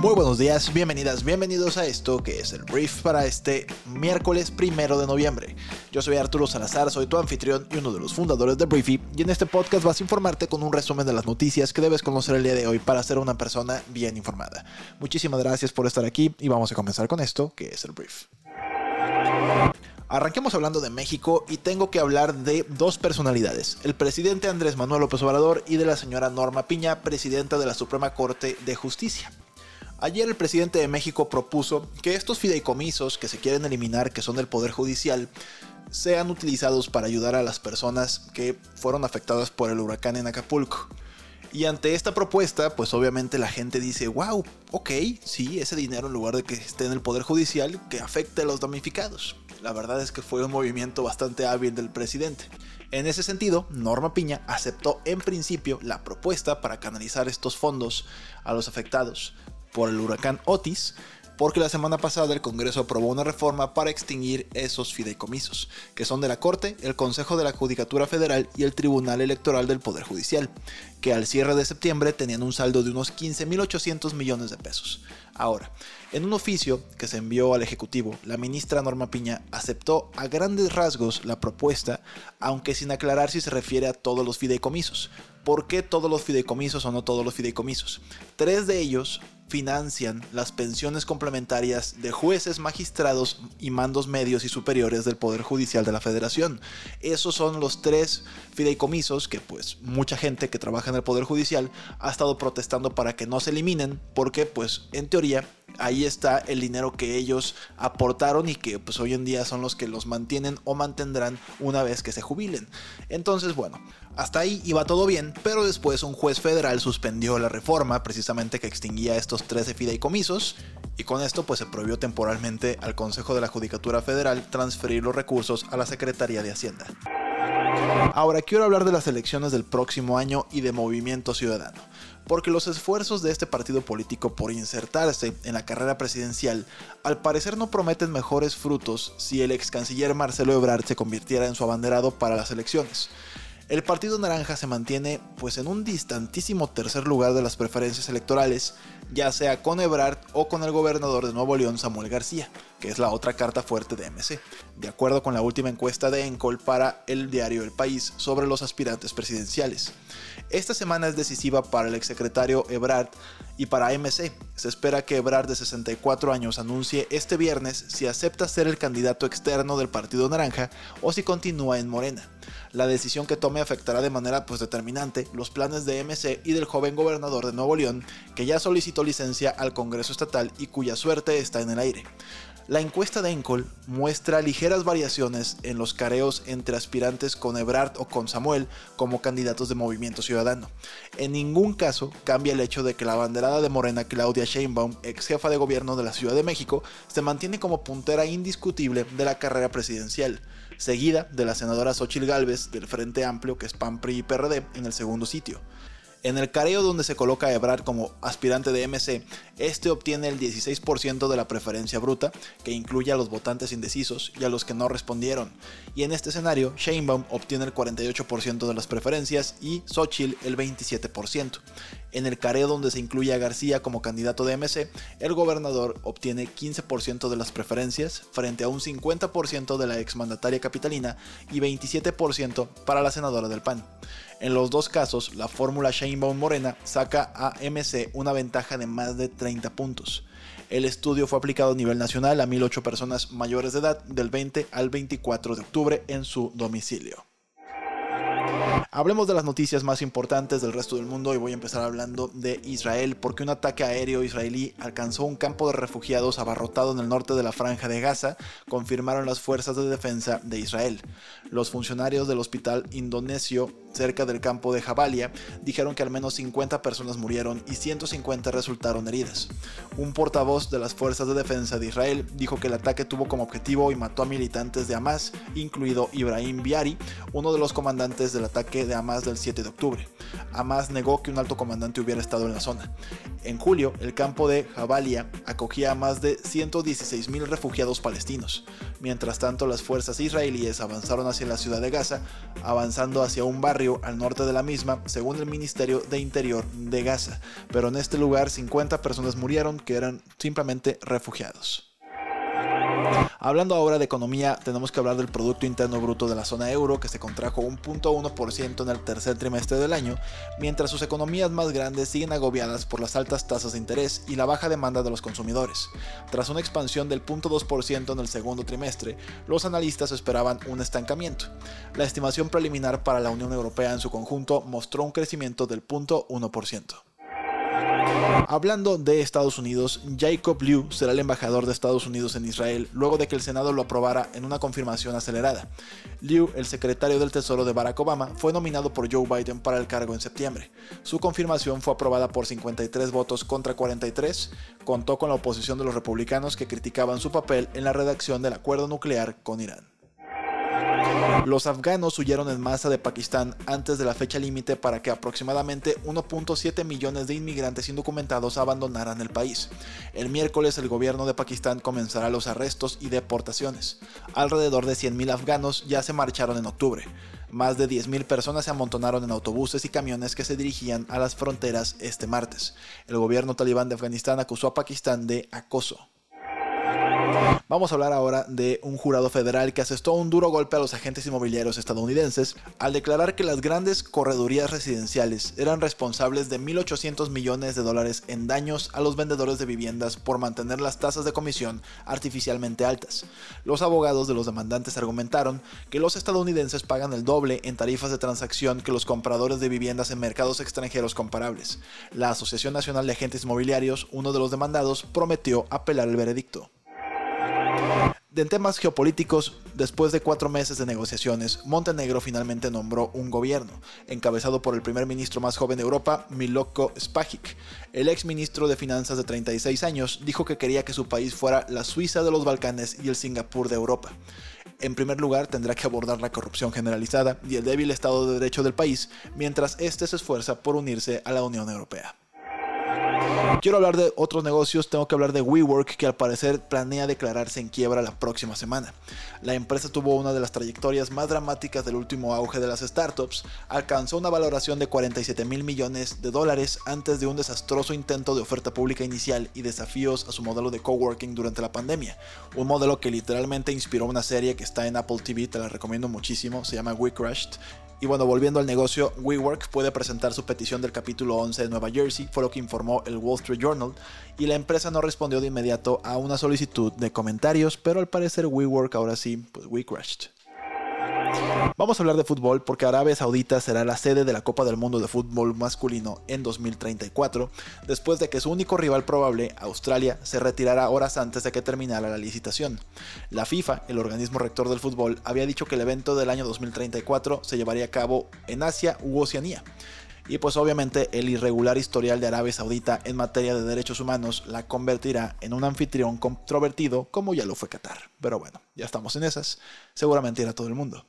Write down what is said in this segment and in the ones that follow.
Muy buenos días, bienvenidas, bienvenidos a esto que es el brief para este miércoles primero de noviembre. Yo soy Arturo Salazar, soy tu anfitrión y uno de los fundadores de Briefy y en este podcast vas a informarte con un resumen de las noticias que debes conocer el día de hoy para ser una persona bien informada. Muchísimas gracias por estar aquí y vamos a comenzar con esto que es el brief. Arranquemos hablando de México y tengo que hablar de dos personalidades, el presidente Andrés Manuel López Obrador y de la señora Norma Piña, presidenta de la Suprema Corte de Justicia. Ayer el presidente de México propuso que estos fideicomisos que se quieren eliminar, que son del Poder Judicial, sean utilizados para ayudar a las personas que fueron afectadas por el huracán en Acapulco. Y ante esta propuesta, pues obviamente la gente dice, wow, ok, sí, ese dinero en lugar de que esté en el Poder Judicial, que afecte a los damnificados. La verdad es que fue un movimiento bastante hábil del presidente. En ese sentido, Norma Piña aceptó en principio la propuesta para canalizar estos fondos a los afectados, por el huracán Otis, porque la semana pasada el Congreso aprobó una reforma para extinguir esos fideicomisos, que son de la Corte, el Consejo de la Judicatura Federal y el Tribunal Electoral del Poder Judicial, que al cierre de septiembre tenían un saldo de unos 15.800 millones de pesos. Ahora, en un oficio que se envió al Ejecutivo, la ministra Norma Piña aceptó a grandes rasgos la propuesta, aunque sin aclarar si se refiere a todos los fideicomisos. ¿Por qué todos los fideicomisos o no todos los fideicomisos? Tres de ellos financian las pensiones complementarias de jueces, magistrados y mandos medios y superiores del Poder Judicial de la Federación. Esos son los tres fideicomisos que pues mucha gente que trabaja en el Poder Judicial ha estado protestando para que no se eliminen porque pues en teoría ahí está el dinero que ellos aportaron y que pues hoy en día son los que los mantienen o mantendrán una vez que se jubilen. Entonces, bueno, hasta ahí iba todo bien, pero después un juez federal suspendió la reforma precisamente que extinguía estos 13 fideicomisos y con esto pues se prohibió temporalmente al Consejo de la Judicatura Federal transferir los recursos a la Secretaría de Hacienda. Ahora quiero hablar de las elecciones del próximo año y de Movimiento Ciudadano, porque los esfuerzos de este partido político por insertarse en la carrera presidencial al parecer no prometen mejores frutos si el ex canciller Marcelo Ebrard se convirtiera en su abanderado para las elecciones. El Partido Naranja se mantiene pues en un distantísimo tercer lugar de las preferencias electorales, ya sea con Ebrard o con el gobernador de Nuevo León Samuel García, que es la otra carta fuerte de MC, de acuerdo con la última encuesta de Encol para el diario El País sobre los aspirantes presidenciales. Esta semana es decisiva para el exsecretario Ebrard y para MC. Se espera que Ebrard de 64 años anuncie este viernes si acepta ser el candidato externo del Partido Naranja o si continúa en Morena. La decisión que tome afectará de manera pues determinante los planes de MC y del joven gobernador de Nuevo León, que ya solicitó licencia al Congreso Estatal y cuya suerte está en el aire. La encuesta de Encol muestra ligeras variaciones en los careos entre aspirantes con Ebrard o con Samuel como candidatos de Movimiento Ciudadano. En ningún caso cambia el hecho de que la banderada de Morena Claudia Sheinbaum, ex jefa de gobierno de la Ciudad de México, se mantiene como puntera indiscutible de la carrera presidencial, seguida de la senadora Xochil Gálvez del Frente Amplio, que es PAN, PRI y PRD, en el segundo sitio. En el careo donde se coloca a Ebrard como aspirante de MC, este obtiene el 16% de la preferencia bruta, que incluye a los votantes indecisos y a los que no respondieron. Y en este escenario, Sheinbaum obtiene el 48% de las preferencias y Xochitl el 27%. En el careo donde se incluye a García como candidato de MC, el gobernador obtiene 15% de las preferencias frente a un 50% de la exmandataria capitalina y 27% para la senadora del PAN. En los dos casos, la fórmula Sheinbaum Morena saca a MC una ventaja de más de 30 puntos. El estudio fue aplicado a nivel nacional a 1.008 personas mayores de edad del 20 al 24 de octubre en su domicilio. Hablemos de las noticias más importantes del resto del mundo y voy a empezar hablando de Israel porque un ataque aéreo israelí alcanzó un campo de refugiados abarrotado en el norte de la franja de Gaza, confirmaron las fuerzas de defensa de Israel. Los funcionarios del hospital indonesio cerca del campo de Jabalia dijeron que al menos 50 personas murieron y 150 resultaron heridas. Un portavoz de las fuerzas de defensa de Israel dijo que el ataque tuvo como objetivo y mató a militantes de Hamas, incluido Ibrahim Biari, uno de los comandantes del ataque de Hamas del 7 de octubre. Hamas negó que un alto comandante hubiera estado en la zona. En julio, el campo de Jabalia acogía a más de 116.000 refugiados palestinos. Mientras tanto, las fuerzas israelíes avanzaron hacia la ciudad de Gaza, avanzando hacia un barrio al norte de la misma, según el Ministerio de Interior de Gaza. Pero en este lugar 50 personas murieron que eran simplemente refugiados. Hablando ahora de economía, tenemos que hablar del Producto Interno Bruto de la zona euro, que se contrajo un 0.1% en el tercer trimestre del año, mientras sus economías más grandes siguen agobiadas por las altas tasas de interés y la baja demanda de los consumidores. Tras una expansión del 0.2% en el segundo trimestre, los analistas esperaban un estancamiento. La estimación preliminar para la Unión Europea en su conjunto mostró un crecimiento del 0.1%. Hablando de Estados Unidos, Jacob Lew será el embajador de Estados Unidos en Israel luego de que el Senado lo aprobara en una confirmación acelerada. Lew, el secretario del Tesoro de Barack Obama, fue nominado por Joe Biden para el cargo en septiembre. Su confirmación fue aprobada por 53 votos contra 43, contó con la oposición de los republicanos que criticaban su papel en la redacción del acuerdo nuclear con Irán. Los afganos huyeron en masa de Pakistán antes de la fecha límite para que aproximadamente 1.7 millones de inmigrantes indocumentados abandonaran el país. El miércoles el gobierno de Pakistán comenzará los arrestos y deportaciones. Alrededor de 100.000 afganos ya se marcharon en octubre. Más de 10.000 personas se amontonaron en autobuses y camiones que se dirigían a las fronteras este martes. El gobierno talibán de Afganistán acusó a Pakistán de acoso. Vamos a hablar ahora de un jurado federal que asestó un duro golpe a los agentes inmobiliarios estadounidenses al declarar que las grandes corredurías residenciales eran responsables de 1.800 millones de dólares en daños a los vendedores de viviendas por mantener las tasas de comisión artificialmente altas. Los abogados de los demandantes argumentaron que los estadounidenses pagan el doble en tarifas de transacción que los compradores de viviendas en mercados extranjeros comparables. La Asociación Nacional de Agentes Inmobiliarios, uno de los demandados, prometió apelar el veredicto. En temas geopolíticos, después de cuatro meses de negociaciones, Montenegro finalmente nombró un gobierno, encabezado por el primer ministro más joven de Europa, Miloko Spajic. El ex ministro de Finanzas de 36 años dijo que quería que su país fuera la Suiza de los Balcanes y el Singapur de Europa. En primer lugar, tendrá que abordar la corrupción generalizada y el débil estado de derecho del país, mientras este se esfuerza por unirse a la Unión Europea. Quiero hablar de otros negocios, tengo que hablar de WeWork que al parecer planea declararse en quiebra la próxima semana. La empresa tuvo una de las trayectorias más dramáticas del último auge de las startups, alcanzó una valoración de 47 mil millones de dólares antes de un desastroso intento de oferta pública inicial y desafíos a su modelo de coworking durante la pandemia. Un modelo que literalmente inspiró una serie que está en Apple TV, te la recomiendo muchísimo, se llama We Crushed y bueno, volviendo al negocio, WeWork puede presentar su petición del capítulo 11 de Nueva Jersey, fue lo que informó el Wall Street Journal, y la empresa no respondió de inmediato a una solicitud de comentarios, pero al parecer WeWork ahora sí, pues we crashed. Vamos a hablar de fútbol porque Arabia Saudita será la sede de la Copa del Mundo de Fútbol Masculino en 2034, después de que su único rival probable, Australia, se retirara horas antes de que terminara la licitación. La FIFA, el organismo rector del fútbol, había dicho que el evento del año 2034 se llevaría a cabo en Asia u Oceanía. Y pues obviamente el irregular historial de Arabia Saudita en materia de derechos humanos la convertirá en un anfitrión controvertido como ya lo fue Qatar. Pero bueno, ya estamos en esas. Seguramente irá todo el mundo.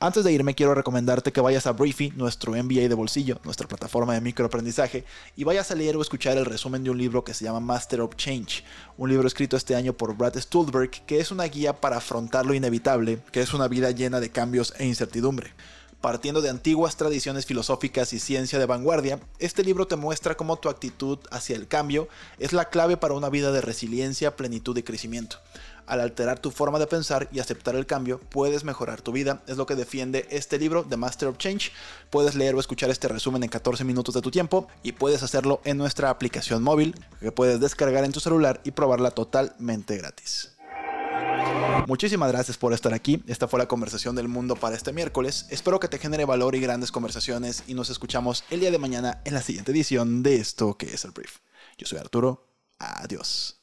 Antes de irme, quiero recomendarte que vayas a Briefy, nuestro MBA de bolsillo, nuestra plataforma de microaprendizaje, y vayas a leer o escuchar el resumen de un libro que se llama Master of Change, un libro escrito este año por Brad Stulberg, que es una guía para afrontar lo inevitable, que es una vida llena de cambios e incertidumbre. Partiendo de antiguas tradiciones filosóficas y ciencia de vanguardia, este libro te muestra cómo tu actitud hacia el cambio es la clave para una vida de resiliencia, plenitud y crecimiento. Al alterar tu forma de pensar y aceptar el cambio, puedes mejorar tu vida. Es lo que defiende este libro, The Master of Change. Puedes leer o escuchar este resumen en 14 minutos de tu tiempo y puedes hacerlo en nuestra aplicación móvil que puedes descargar en tu celular y probarla totalmente gratis. Muchísimas gracias por estar aquí. Esta fue la conversación del mundo para este miércoles. Espero que te genere valor y grandes conversaciones y nos escuchamos el día de mañana en la siguiente edición de esto que es el brief. Yo soy Arturo. Adiós.